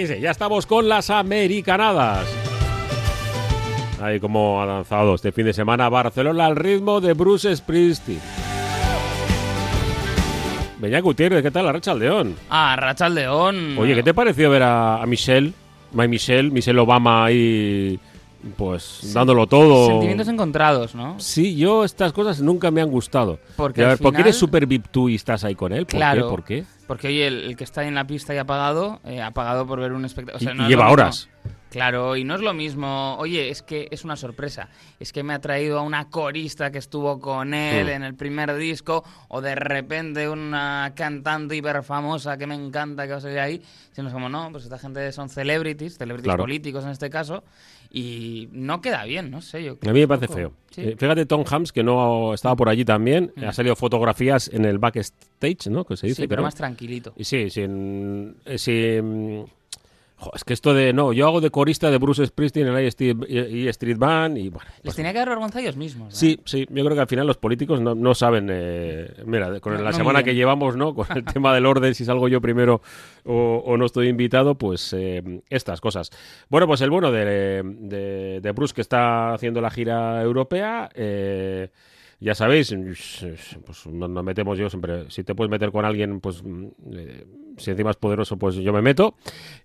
Sí, sí, ya estamos con las americanadas. Ahí como ha lanzado este fin de semana Barcelona al ritmo de Bruce Springsteen. Beñá Gutiérrez, ¿qué tal? La Racha León. Ah, Racha León. Oye, ¿qué te pareció ver a, a Michelle, My Michelle, Michelle Obama ahí, pues dándolo todo? Sentimientos encontrados, ¿no? Sí, yo estas cosas nunca me han gustado. Porque a ver, ¿por qué final- eres super VIP tú y estás ahí con él? ¿Por Claro. qué? ¿Por qué? Porque oye, el, el que está ahí en la pista y ha pagado, eh, ha pagado por ver un espectáculo. Y- y lleva horas. Claro, y no es lo mismo. Oye, es que es una sorpresa. Es que me ha traído a una corista que estuvo con él Mm. en el primer disco, o de repente una cantante hiper famosa que me encanta que va a salir ahí. Sino es como, no, pues esta gente son celebrities, celebrities Claro. políticos en este caso, y no queda bien, no sé. Yo A mí me parece feo. Sí. Eh, fíjate, Tom Hams, que no estaba por allí también, Mm. ha salido fotografías en el backstage, ¿no? Que se dice, sí, pero creo. más tranquilito. Y sí, sin, eh, sin- jo, es que esto de, no, yo hago de corista de Bruce Springsteen en E Street, E Street Band y bueno. Les pues- tenía que dar vergüenza a ellos mismos. ¿no? Sí, sí, yo creo que al final los políticos no, no saben, eh, mira, con No, la no semana que llevamos, ¿no? Con el tema del orden, si salgo yo primero o, o no estoy invitado, pues eh, estas cosas. Bueno, pues el bueno de, de, de Bruce que está haciendo la gira europea, eh, ya sabéis, pues nos nos metemos yo siempre, si te puedes meter con alguien, pues mm, eh, si encima es poderoso, pues yo me meto.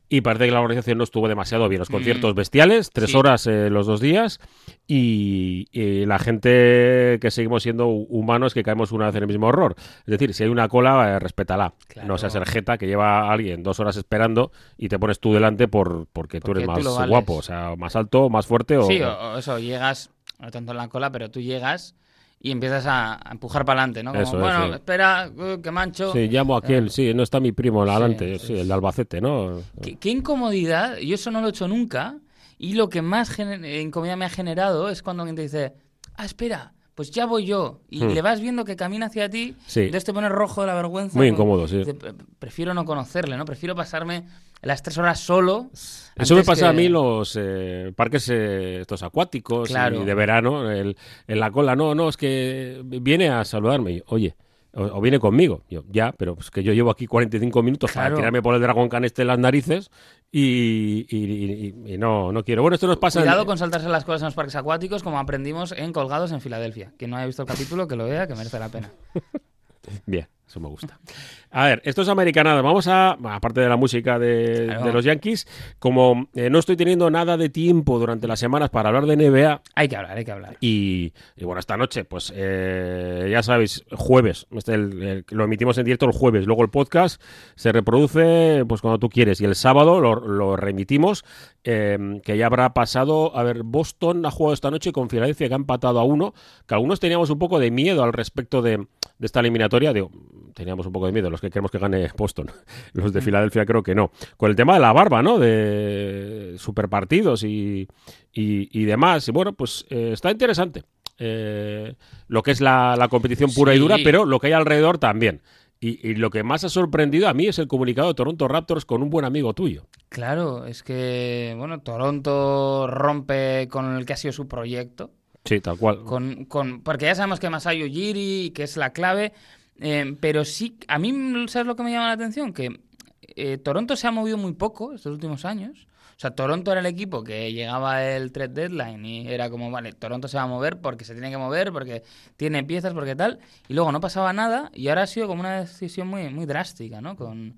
Y parece que la organización no estuvo demasiado bien. Los conciertos bestiales, tres Sí. horas eh, los dos días. Y, y la gente que seguimos siendo hu- humanos que caemos una vez en el mismo error. Es decir, si hay una cola, eh, respétala. Claro. No seas el jeta que lleva a alguien dos horas esperando y te pones tú delante por, porque tú eres más guapo, o sea, más alto, más fuerte. O, Sí, o, o eso, llegas, no tanto en la cola, pero tú llegas y empiezas a, a empujar para adelante, ¿no? Como, Eso es, bueno, sí. espera, uh, que mancho. Sí, llamo a aquel, sí, no está mi primo adelante, sí, sí, el de Albacete, ¿no? ¿Qué, qué incomodidad, yo eso no lo he hecho nunca, y lo que más eh, incomodidad me ha generado es cuando alguien te dice, ah, espera, pues ya voy yo, y Hmm. le vas viendo que camina hacia ti, Sí. entonces te pones rojo de la vergüenza. Muy incómodo, sí. dice, "Pre- Prefiero no conocerle, ¿no? Prefiero pasarme las tres horas solo. Eso me pasa a mí los eh, parques eh, estos acuáticos Claro. y de verano, el- en la cola. No, no, es que viene a saludarme. Oye, o, o viene conmigo. Yo, ya, pero es que yo llevo aquí 45 minutos Claro. para tirarme por el dragón caneste en las narices y, y- y- y no, no quiero. Bueno, esto nos pasa... en- Cuidado con saltarse las cosas en los parques acuáticos, como aprendimos en Colgados en Filadelfia. Quien no haya visto el capítulo, que lo vea, que merece la pena. Bien, eso me gusta. A ver, esto es americanada. Vamos a, aparte de la música de, los Yankees, como eh, no estoy teniendo nada de tiempo durante las semanas para hablar de NBA, Hay que hablar, hay que hablar. Y, y bueno, esta noche, pues eh, ya sabéis, jueves, este el- el- lo emitimos en directo el jueves, luego el podcast se reproduce pues cuando tú quieres y el sábado lo, lo reemitimos, eh, que ya habrá pasado, a ver, Boston ha jugado esta noche con Filadelfia que ha empatado a uno, que algunos teníamos un poco de miedo al respecto de, de esta eliminatoria, digo, teníamos un poco de miedo, los que queremos que gane Boston, los de Filadelfia creo que no, con el tema de la barba, ¿no? De superpartidos y, y, y demás. Y bueno, pues eh, está interesante eh, lo que es la, la competición pura y dura, pero lo que hay alrededor también. Y, y lo que más ha sorprendido a mí es el comunicado de Toronto Raptors con un buen amigo tuyo. Claro, es que, bueno, Toronto rompe con el que ha sido su proyecto. Sí, tal cual. Con, con, porque ya sabemos que Masayo Ujiri, que es la clave, eh, pero sí, a mí, ¿sabes lo que me llama la atención? Que eh, Toronto se ha movido muy poco estos últimos años. O sea, Toronto era el equipo que llegaba el trade deadline y era como, vale, Toronto se va a mover porque se tiene que mover, porque tiene piezas, porque tal, y luego no pasaba nada y ahora ha sido como una decisión muy, muy drástica, ¿no? Con,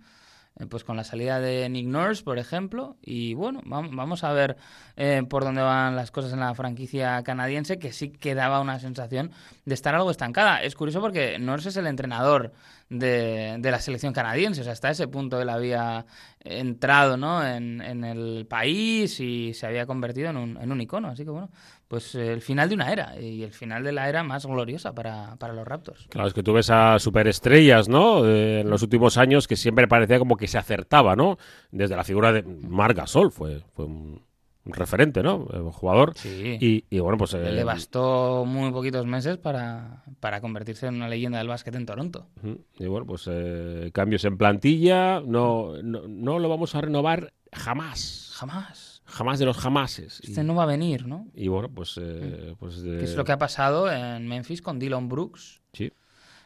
eh, pues con la salida de Nick Nurse, por ejemplo, y bueno, vam- vamos a ver eh, por dónde van las cosas en la franquicia canadiense, que sí que daba una sensación de estar algo estancada. Es curioso porque Nurse es el entrenador de, de la selección canadiense, o sea, hasta ese punto él había entrado ¿no? en, en el país y se había convertido en un, en un icono, así que bueno, pues eh, el final de una era y el final de la era más gloriosa para, para los Raptors. Claro, es que tú ves a superestrellas, ¿no? Eh, en los últimos años que siempre parecía como que se acertaba, ¿no? Desde la figura de Marc Gasol fue, fue un, un referente, ¿no? Eh, Un jugador. Sí. Y, y bueno, pues... eh, Le bastó muy poquitos meses para, para convertirse en una leyenda del básquet en Toronto. Y bueno, pues eh, cambios en plantilla, no, no, no lo vamos a renovar jamás. Jamás. Jamás de los jamases. Y, Este no va a venir, ¿no? y bueno, pues... eh, pues Que es lo que ha pasado en Memphis con Dylan Brooks.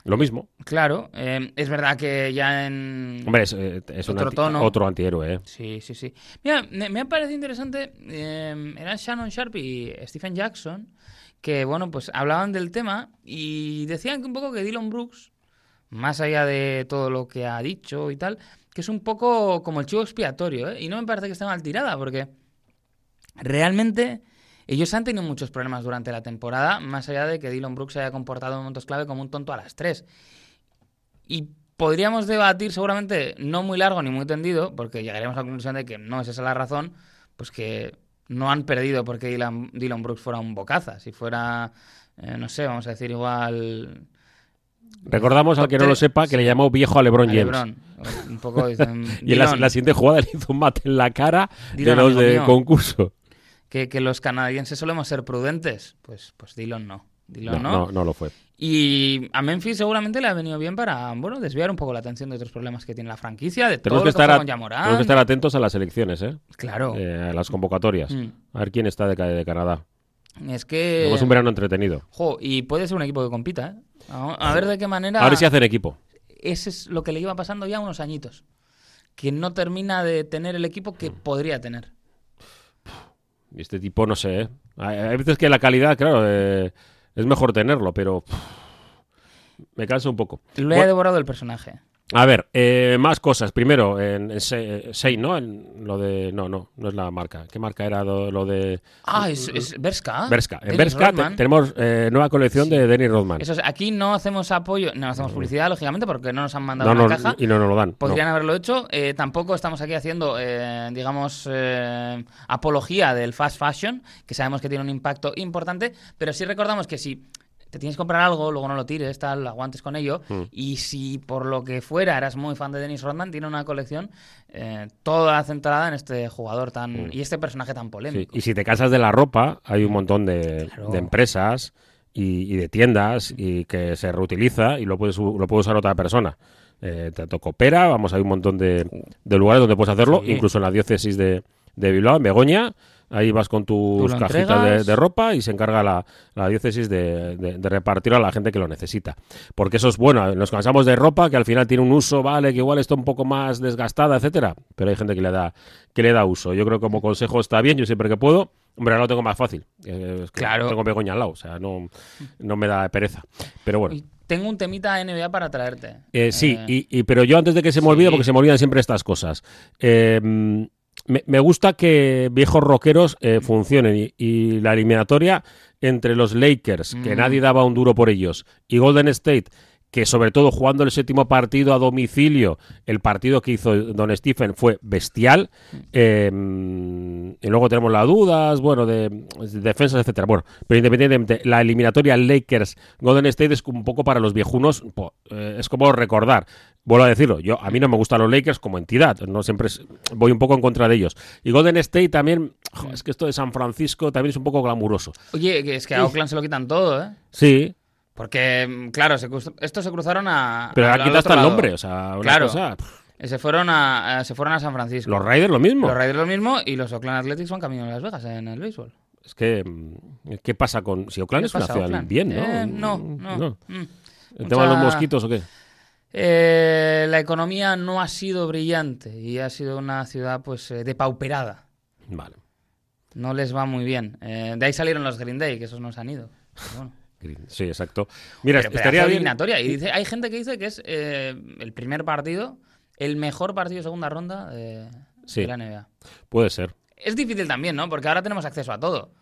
Lo mismo. Claro, eh, es verdad que ya en... Hombre, es, eh, es Otro anti- tono. otro antihéroe, ¿eh? Sí, sí, sí. Mira, me, me ha parecido interesante, eh, eran Shannon Sharp y Stephen Jackson, que, bueno, pues hablaban del tema y decían que un poco que Dylan Brooks, más allá de todo lo que ha dicho y tal, que es un poco como el chivo expiatorio, ¿eh? Y no me parece que esté mal tirada, porque realmente ellos han tenido muchos problemas durante la temporada, más allá de que Dylan Brooks se haya comportado en momentos clave como un tonto a las tres. Y podríamos debatir seguramente no muy largo ni muy tendido, porque llegaremos a la conclusión de que no es esa la razón, pues que no han perdido porque Dylan, Dylan Brooks fuera un bocaza. Si fuera, eh, no sé, vamos a decir igual... Recordamos al que no lo sepa que le llamó viejo a LeBron a James. LeBron. Un poco dicen, Y en la, siguiente jugada le hizo un mate en la cara Dylan, de los de mío. concurso. Que, que los canadienses solemos ser prudentes. Pues, pues Dylan no. No, Dylan no, no lo fue. Y a Memphis seguramente le ha venido bien para, bueno, desviar un poco la atención de otros problemas que tiene la franquicia, de todo Tenemos lo que, estar a- con Ja Morant. tenemos que estar atentos a las elecciones, ¿eh? Claro. Eh, a las convocatorias. Mm. A ver quién está de, ca- de Canadá. Es que... Tenemos un verano entretenido. Jo, y puede ser un equipo que compita, ¿eh? A, a ver de qué manera... A ver si hacen equipo. Ese es lo que le lleva pasando ya unos añitos. Que no termina de tener el equipo Mm. que podría tener. Y este tipo, no sé, ¿eh? Hay, hay veces que la calidad, claro, eh, es mejor tenerlo, pero pff, me cansa un poco. Lo Bueno, he devorado el personaje. A ver, eh, más cosas. Primero, en, en Se- Sein, ¿no? En lo de... No, no, no es la marca. ¿Qué marca era lo, de... Ah, es, es Berska. Berska. En Berska te- tenemos eh, nueva colección de Dennis Rodman. Eso es, aquí no hacemos apoyo, no hacemos publicidad, lógicamente, porque no nos han mandado no, una no, caja. y no nos lo dan. no. Podrían haberlo hecho. Eh, tampoco estamos aquí haciendo, eh, digamos, eh, apología del fast fashion, que sabemos que tiene un impacto importante, pero sí recordamos que si te tienes que comprar algo, luego no lo tires, tal, aguantes con ello, Mm. y si por lo que fuera eras muy fan de Dennis Rodman, tiene una colección eh, toda centrada en este jugador tan y este personaje tan Mm. Sí, polémico. Y si te cansas de la ropa, hay un montón de, Claro. de empresas y, y de tiendas y que se reutiliza y lo puedes, lo puede usar otra persona. Eh, tanto Coopera, vamos, hay un montón de, de lugares donde puedes hacerlo, Sí. incluso en la diócesis de, de Bilbao, en Begoña. Ahí vas con tus cajitas de, ropa y se encarga la, la diócesis de, de- de repartirlo a la gente que lo necesita. Porque eso es bueno, nos cansamos de ropa que al final tiene un uso, vale, que igual está un poco más desgastada, etcétera, pero hay gente que le da, que le da uso. Yo creo que como consejo está bien, yo siempre que puedo. Hombre, ahora lo tengo más fácil. Eh, es que Claro. Tengo Begoña al lado, o sea, no, no me da pereza. Pero bueno. Tengo un temita NBA para traerte. Eh, sí, Eh, y, y- pero yo antes de que se me olvide, sí. porque se me olvidan siempre estas cosas, eh, me, me gusta que viejos rockeros eh, funcionen y, y la eliminatoria entre los Lakers, que Mm. nadie daba un duro por ellos, y Golden State, que sobre todo jugando el séptimo partido a domicilio, el partido que hizo Don Stephen fue bestial. eh, mm, y luego tenemos las dudas, bueno, de, de defensas, etcétera. Bueno, pero independientemente, la eliminatoria Lakers Golden State es un poco para los viejunos, po- eh, es como recordar. Vuelvo a decirlo, yo a mí no me gustan los Lakers como entidad, no siempre es- voy un poco en contra de ellos. Y Golden State también, jo, es que esto de San Francisco también es un poco glamuroso. Oye, es que a Oakland se lo quitan todo, ¿eh? Sí, Porque, mm, claro, se estos se cruzaron a. pero aquí está el nombre, o sea, una Claro. cosa, Se fueron a, a- se fueron a San Francisco. los Raiders lo mismo. Los Raiders lo mismo y los Oakland Athletics van camino a Las Vegas en el béisbol. Es que, mm, ¿qué pasa con. Si Oakland ¿Qué es una ciudad Oakland? bien, ¿no? Eh, no, no. Mm. ¿El tema de los mosquitos o qué? Eh, la economía no ha sido brillante y ha sido una ciudad pues eh, depauperada. Vale. No les va muy bien. Eh, de ahí salieron los Green Day, que esos no se han ido. Pero bueno. Green. Sí, exacto. Mira, Pero estaría bien. Y dice, hay gente que dice que es el primer partido, el mejor partido de segunda ronda de, Sí. de la NBA. Puede ser. Es difícil también, ¿no? Porque ahora tenemos acceso a todo.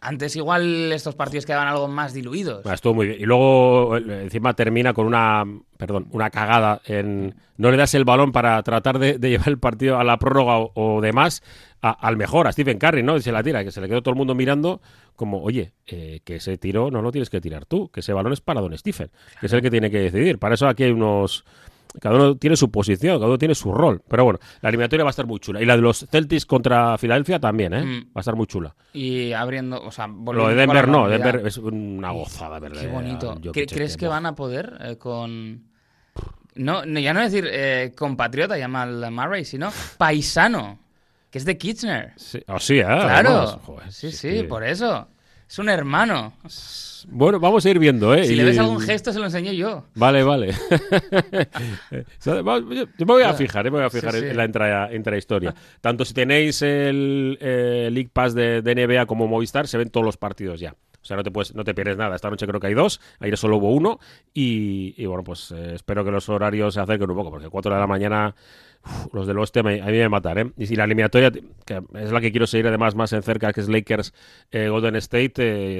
Antes igual estos partidos quedaban algo más diluidos. Ah, Estuvo muy bien. Y luego eh, encima termina con una, perdón, una cagada en no le das el balón para tratar de, de llevar el partido a la prórroga o, o demás a- al mejor, a Stephen Curry, ¿no? Y se la tira, que se le quedó todo el mundo mirando como, oye, eh, que ese tiro no lo tienes que tirar tú, que ese balón es para Don Stephen, que es el que tiene que decidir. Para eso aquí hay unos... Cada uno tiene su posición, cada uno tiene su rol. Pero bueno, la eliminatoria va a estar muy chula. Y la de los Celtics contra Filadelfia también, ¿eh? Mm. Va a estar muy chula. Y abriendo, o sea, Lo de Denver no. Denver es una gozada, ¿verdad? Qué bonito. Jokic ¿Cre- este, ¿Crees que van a poder eh, con... No, no, ya no decir eh, compatriota, llama al Murray, sino paisano, que es de Kitchener. Sí, oh, sí, ¿eh? Claro. Además, joder, sí, sí, por eso. Es un hermano. Bueno, vamos a ir viendo, ¿eh? Si le ves algún gesto, se lo enseño yo. Vale, vale. Yo me voy a fijar, eh, me voy a fijar Sí, sí. en la intra, intrahistoria. Tanto si tenéis el eh, League Pass de, de NBA como Movistar, se ven todos los partidos ya. O sea, no te, puedes, no te pierdes nada. Esta noche creo que hay dos, ayer solo hubo uno. Y, y bueno, pues eh, espero que los horarios se acerquen un poco, porque 4 de la mañana, uf, los del oeste me- a mí me matan, ¿eh? Y si la eliminatoria, que es la que quiero seguir además más en cerca, que es Lakers eh, Golden State,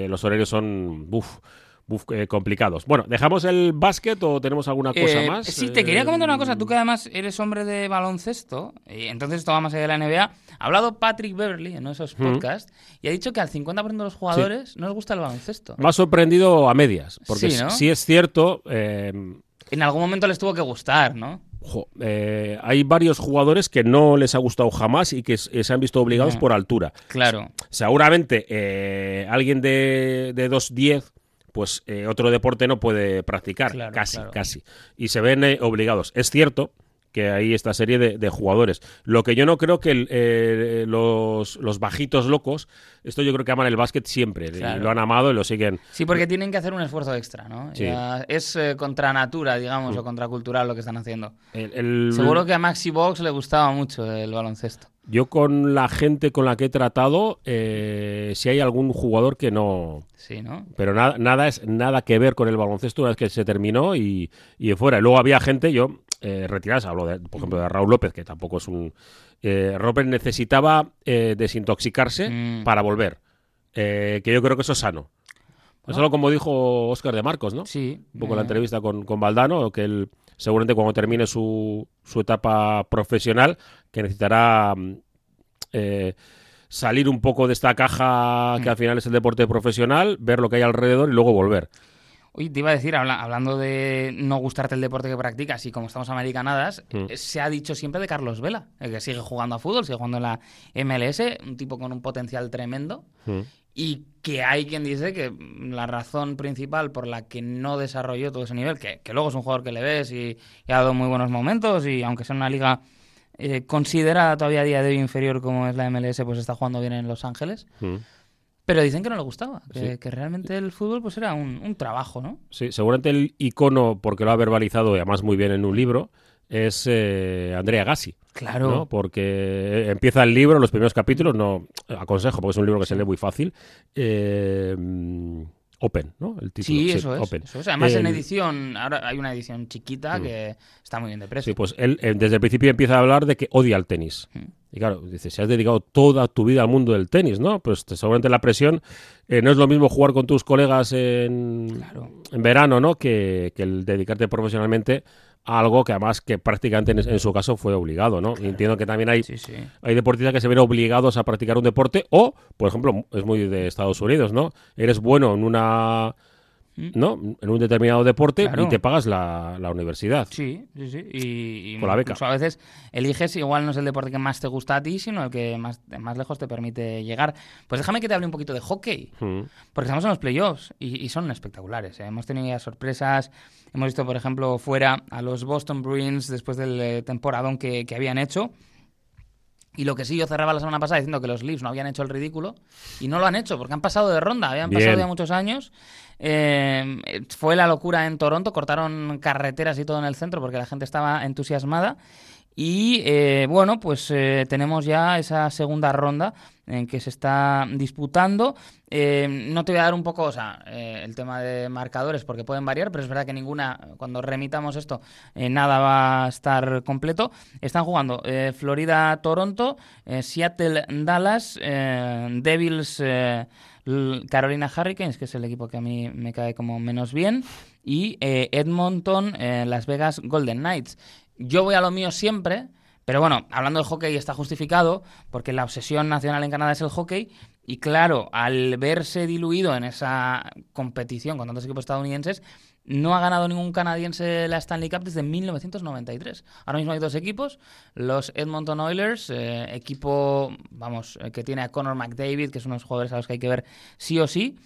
eh, los horarios son uf, uf, eh, complicados. Bueno, ¿dejamos el básquet o tenemos alguna cosa Eh, más? Sí, te quería comentar una cosa. Tú que además eres hombre de baloncesto, y entonces esto va más allá de la NBA. Ha hablado Patrick Beverly en uno de esos podcasts y ha dicho que al 50% de los jugadores no les gusta el baloncesto. Me ha sorprendido a medias, porque Sí, ¿no? sí es cierto, En algún momento les tuvo que gustar, ¿no? Jo, eh, hay varios jugadores que no les ha gustado jamás y que s- se han visto obligados No. por altura. Claro. Seguramente eh, alguien de, de 2'10, pues eh, otro deporte no puede practicar, Claro, casi, claro. casi. Y se ven eh, obligados. Es cierto que hay esta serie de, de jugadores. Lo que yo no creo que el- eh, los, los bajitos locos, esto yo creo que aman el básquet siempre. y lo han amado y lo siguen. Sí, porque tienen que hacer un esfuerzo extra, ¿no? Sí. Es eh, contra natura, digamos, o contracultural lo que están haciendo. El- el- Seguro que a Maxi Box le gustaba mucho el baloncesto. Yo con la gente con la que he tratado, eh, si hay algún jugador que no... Sí, ¿no? Pero nada, nada es nada que ver con el baloncesto una vez que se terminó y, y fuera. Luego había gente, yo, eh, retiradas, hablo, de, por ejemplo, de Raúl López, que tampoco es un... Eh, López necesitaba eh, desintoxicarse Mm. para volver. Eh, que yo creo que eso es sano. Es algo como dijo Óscar de Marcos, ¿no? Sí. un poco la eh, entrevista con, con Valdano, que él seguramente cuando termine su, su etapa profesional, que necesitará mm, eh, salir un poco de esta caja Mm. que al final es el deporte profesional, ver lo que hay alrededor y luego volver. Oye, te iba a decir, habla- hablando de no gustarte el deporte que practicas y como estamos americanadas, Mm. eh, se ha dicho siempre de Carlos Vela, el que sigue jugando a fútbol, sigue jugando en la MLS, un tipo con un potencial tremendo. Mm. Y que hay quien dice que la razón principal por la que no desarrolló todo ese nivel, que, que luego es un jugador que le ves y, y ha dado muy buenos momentos, y aunque sea una liga eh, considerada todavía a día de hoy inferior como es la MLS, pues está jugando bien en Los Ángeles. Mm. Pero dicen que no le gustaba, que, Sí. que realmente el fútbol pues era un, un trabajo, ¿no? Sí, seguramente el icono, porque lo ha verbalizado y además muy bien en un libro, es eh, Andrea Gassi. Claro. ¿no? Porque empieza el libro, los primeros capítulos, no aconsejo, porque es un libro que se lee muy fácil. eh, open, ¿no? El título. Sí, eso es, Open. eso es. Además, en edición, ahora hay una edición chiquita Mm. que está muy bien de precio. Sí, pues él eh, desde el principio empieza a hablar de que odia el tenis. Mm. Y claro, dice, si has dedicado toda tu vida al mundo del tenis, ¿no? Pues te- seguramente la presión eh, no es lo mismo jugar con tus colegas en, Claro. en verano, ¿no? Que, que el dedicarte profesionalmente a algo que además que prácticamente en, en su caso fue obligado, ¿no? Y entiendo que también hay, Sí, sí. hay deportistas que se ven obligados a practicar un deporte o, por ejemplo, es muy de Estados Unidos, ¿no? Eres bueno en una... Mm. ¿no? En un determinado deporte Claro. y te pagas la, la universidad. Sí, sí, sí. Y, y Con la beca. a veces eliges, igual no es el deporte que más te gusta a ti, sino el que más, más lejos te permite llegar. Pues déjame que te hable un poquito de hockey. Mm. Porque estamos en los playoffs y, y son espectaculares. ¿eh? Hemos tenido ya sorpresas. Hemos visto, por ejemplo, fuera a los Boston Bruins después del eh, temporadón que, que habían hecho. Y lo que sí, yo cerraba la semana pasada diciendo que los Leafs no habían hecho el ridículo. Y no lo han hecho, porque han pasado de ronda. Habían Bien. pasado ya muchos años. Eh, fue la locura en Toronto. Cortaron carreteras y todo en el centro porque la gente estaba entusiasmada. Y eh, bueno, pues eh, tenemos ya esa segunda ronda en que se está disputando. Eh, no te voy a dar un poco, o sea, eh, el tema de marcadores porque pueden variar, pero es verdad que ninguna, cuando remitamos esto, eh, nada va a estar completo. Están jugando Florida-Toronto, Seattle-Dallas, Devils. Carolina Hurricanes, que es el equipo que a mí me cae como menos bien, y Edmonton, Las Vegas Golden Knights. Yo voy a lo mío siempre, pero bueno, hablando de hockey está justificado, porque la obsesión nacional en Canadá es el hockey, y claro, al verse diluido en esa competición con tantos equipos estadounidenses, no ha ganado ningún canadiense la Stanley Cup desde 1993. Ahora mismo hay dos equipos, los Edmonton Oilers, eh, equipo, vamos, eh, que tiene a Connor McDavid, que es uno de los jugadores a los que hay que ver sí o sí,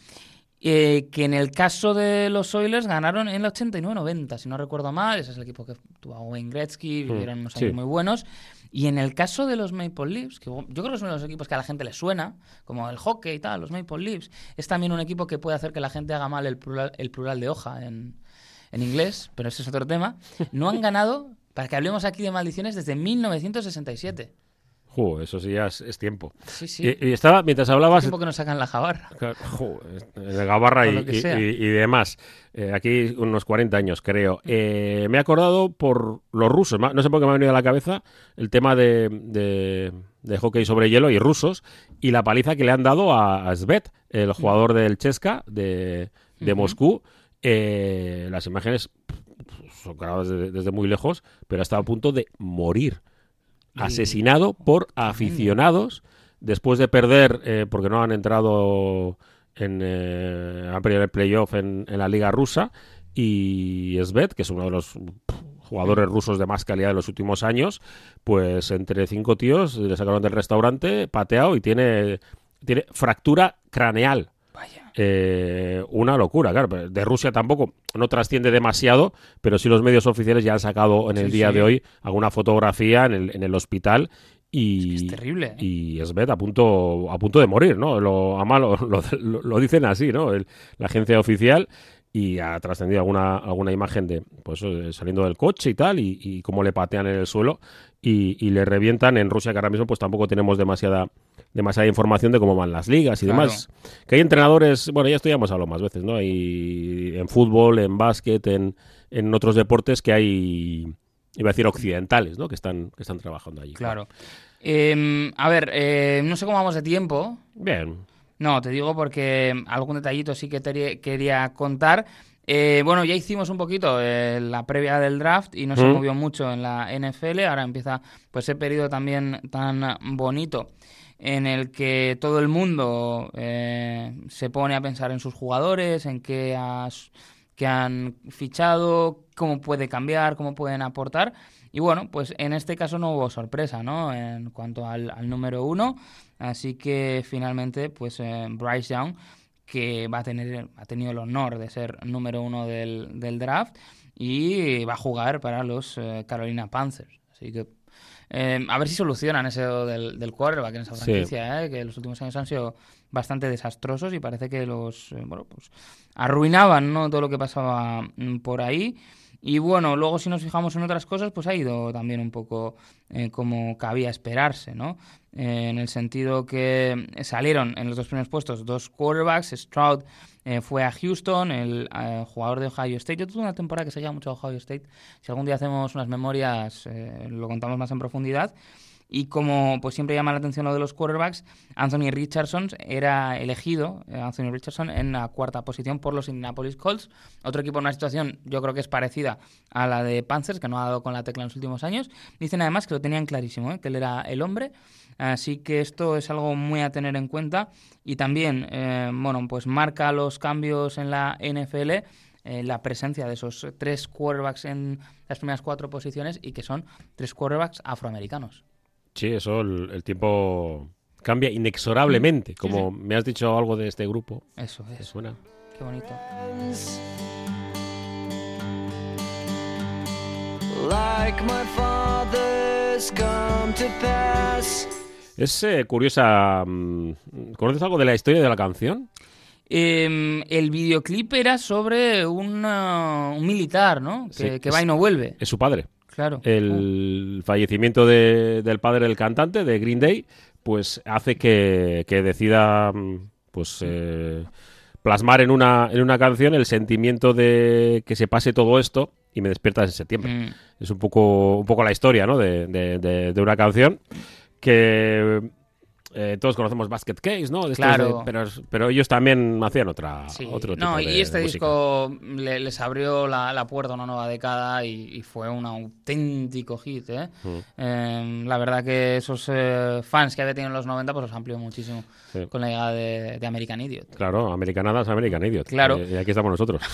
eh, que en el caso de los Oilers ganaron en el 89-90, si no recuerdo mal. Ese es el equipo que tuvo a Wayne Gretzky, vivieron unos años sí. muy buenos. Y en el caso de los Maple Leafs, que yo creo que es uno de los equipos que a la gente le suena, como el hockey y tal, los Maple Leafs, es también un equipo que puede hacer que la gente haga mal el plural, el plural de hoja en, en inglés, pero ese es otro tema. No han ganado, para que hablemos aquí de maldiciones, desde 1967. Jo, eso sí ya es, es tiempo. Sí, sí. Y, y estaba, mientras hablabas, tiempo que nos sacan la Gabarra y, lo que y- demás. Eh, aquí unos 40 años, creo. Eh, me he acordado por los rusos. No sé por qué me ha venido a la cabeza el tema de, de- de hockey sobre hielo y rusos y la paliza que le han dado a, a Svet, el jugador del Chesca de, de. Moscú. Eh, las imágenes son grabadas desde, desde muy lejos, pero ha estado a punto de morir. Asesinado por aficionados después de perder, eh, porque no han entrado en eh, han perdido el playoff en, en la liga rusa, y Svet, que es uno de los jugadores rusos de más calidad de los últimos años, pues entre cinco tíos le sacaron del restaurante, pateado y tiene, tiene fractura craneal. Vaya. Eh, una locura, claro. De Rusia tampoco no trasciende demasiado, pero sí los medios oficiales ya han sacado en el Sí, día sí. de hoy alguna fotografía en el, en el hospital y, Es terrible. ¿eh? y Svet a punto, a punto de morir, ¿no? Lo, lo, lo- lo- lo dicen así, ¿no? El- la agencia oficial y ha trascendido alguna, alguna imagen de pues eh, saliendo del coche y tal y, y cómo le patean en el suelo y, y le revientan en Rusia que ahora mismo pues tampoco tenemos demasiada demasiada información de cómo van las ligas y Claro. demás que hay entrenadores bueno ya esto ya hemos hablado más veces no hay en fútbol en básquet en, en otros deportes que hay iba a decir occidentales no que están que están trabajando allí Claro. Eh, a ver, eh, no sé cómo vamos de tiempo. bien No, te digo porque algún detallito sí que te quería contar. Eh, bueno, ya hicimos un poquito eh, la previa del draft y no se Mm. movió mucho en la NFL. Ahora empieza pues ese periodo también tan bonito en el que todo el mundo eh, se pone a pensar en sus jugadores, en qué, has- qué han fichado, cómo puede cambiar, cómo pueden aportar. Y bueno, pues en este caso no hubo sorpresa, ¿no? En cuanto al, al número uno. Así que finalmente, pues eh, Bryce Young, que va a tener, ha tenido el honor de ser número uno del, del draft y va a jugar para los eh, Carolina Panthers. Así que eh, a ver si solucionan eso del, del quarterback en esa Sí. franquicia, ¿eh? que los últimos años han sido bastante desastrosos y parece que los eh, bueno pues arruinaban ¿no? todo lo que pasaba mm, por ahí. Y bueno, luego si nos fijamos en otras cosas, pues ha ido también un poco eh, como cabía esperarse, ¿no? Eh, en el sentido que salieron en los dos primeros puestos dos quarterbacks, Stroud eh, fue a Houston, el eh, jugador de Ohio State. Yo tuve una temporada que seguía mucho a Ohio State. Si algún día hacemos unas memorias, eh, lo contamos más en profundidad. Y como pues siempre llama la atención lo de los quarterbacks, Anthony Richardson era elegido, eh, Anthony Richardson, en la cuarta posición por los Indianapolis Colts. Otro equipo en una situación yo creo que es parecida a la de Panthers, que no ha dado con la tecla en los últimos años. Dicen además que lo tenían clarísimo, ¿eh? que él era el hombre. Así que esto es algo muy a tener en cuenta. Y también, eh, bueno, pues marca los cambios en la NFL eh, la presencia de esos tres quarterbacks en las primeras cuatro posiciones y que son tres quarterbacks afroamericanos. Sí, eso, el, el tiempo cambia inexorablemente. Como me has dicho algo de este grupo, Eso ¿te es. suena? Qué bonito. like my father's come to pass. Es eh, curiosa. mm, ¿Conoces algo de la historia de la canción? Eh, el videoclip era sobre un, uh, un militar, ¿no? Que, Sí, que es- va y no vuelve. Es su padre. Claro. El fallecimiento de- del padre del cantante, de Green Day, pues hace que, que decida mm, pues eh, plasmar en una, en una canción el sentimiento de que se pase todo esto y me despiertas en septiembre. Mm, Es un poco, un poco la historia ¿no? de, de- de- de una canción que eh, todos conocemos Basket Case, ¿no? De estos Claro. de- pero, pero ellos también hacían otra, sí. otro tipo no, de y este de disco le- les abrió la, la puerta a una nueva década y, y fue un auténtico hit, ¿eh? Mm. Eh, la verdad que esos eh, fans que había tenido en los 90 pues los amplió muchísimo Sí. con la llegada de, de American Idiot. Claro, Americanadas, American Idiot. Claro. Eh, Y aquí estamos nosotros.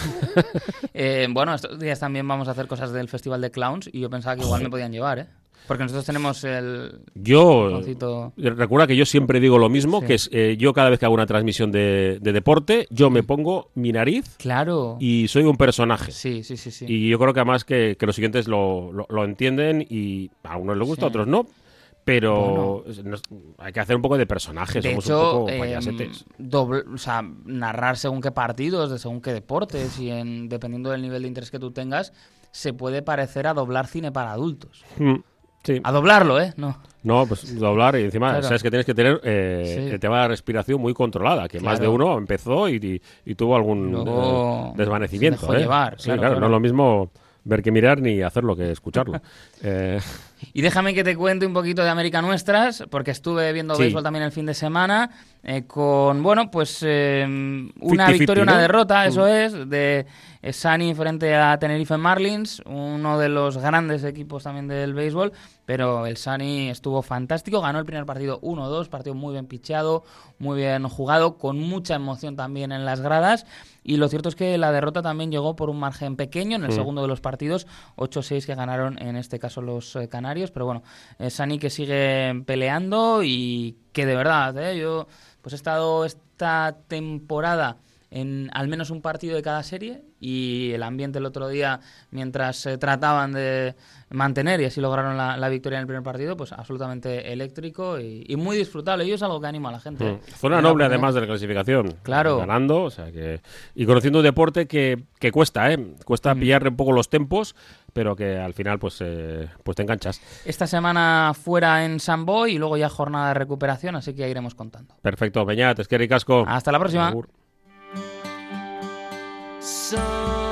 Eh, bueno, estos días también vamos a hacer cosas del Festival de Clowns y yo pensaba que igual me podían llevar, ¿eh? Porque nosotros tenemos el Yo botoncito- recuerda que yo siempre digo lo mismo, Sí. que es eh, yo cada vez que hago una transmisión de, de deporte, yo me pongo mi nariz Claro. y soy un personaje. Sí, sí, sí, sí. Y yo creo que además que, que los siguientes lo, lo- lo entienden y a unos les gusta, Sí. a otros no. Pero nos- hay que hacer un poco de personaje, de somos hecho, un poco em, payasetes. doble- o sea, narrar según qué partidos, de según qué deportes y en, dependiendo del nivel de interés que tú tengas, se puede parecer a doblar cine para adultos. Mm, Sí. A doblarlo, ¿eh? No. No, pues doblar y encima, Claro. sabes que tienes que tener eh, Sí. el tema de la respiración muy controlada, que más de uno empezó y, y- y tuvo algún Luego eh, desvanecimiento. se dejó ¿eh? llevar, Sí, claro, claro, claro. no es lo mismo ver que mirar ni hacerlo que escucharlo. Eh, Y déjame que te cuente un poquito de América Nuestras, porque estuve viendo Sí. béisbol también el fin de semana, eh, con, bueno, pues eh, una 50-50, victoria, una ¿no? derrota, eso Mm. es, de eh, Sunny frente a Tenerife Marlins, uno de los grandes equipos también del béisbol, pero el Sunny estuvo fantástico, ganó el primer partido 1-2, partido muy bien picheado, muy bien jugado, con mucha emoción también en las gradas, y lo cierto es que la derrota también llegó por un margen pequeño en el Mm. segundo de los partidos, 8-6 que ganaron en este caso los eh, pero bueno, eh, Sani que sigue peleando y que de verdad, eh, yo pues he estado esta temporada en al menos un partido de cada serie y el ambiente el otro día mientras eh, trataban de mantener y así lograron la, la victoria en el primer partido, pues absolutamente eléctrico y, y muy disfrutable. Y es algo que animo a la gente. Mm. Zona En noble, además de la clasificación. Claro. Ganando, o sea que. Y conociendo un deporte que, que cuesta, ¿eh? Cuesta Mm. pillarle un poco los tempos, pero que al final, pues, eh, pues te enganchas. Esta semana fuera en San Boy y luego ya jornada de recuperación, así que ya iremos contando. Perfecto, Peñat, es que ricasco. Hasta la próxima. Agur. So.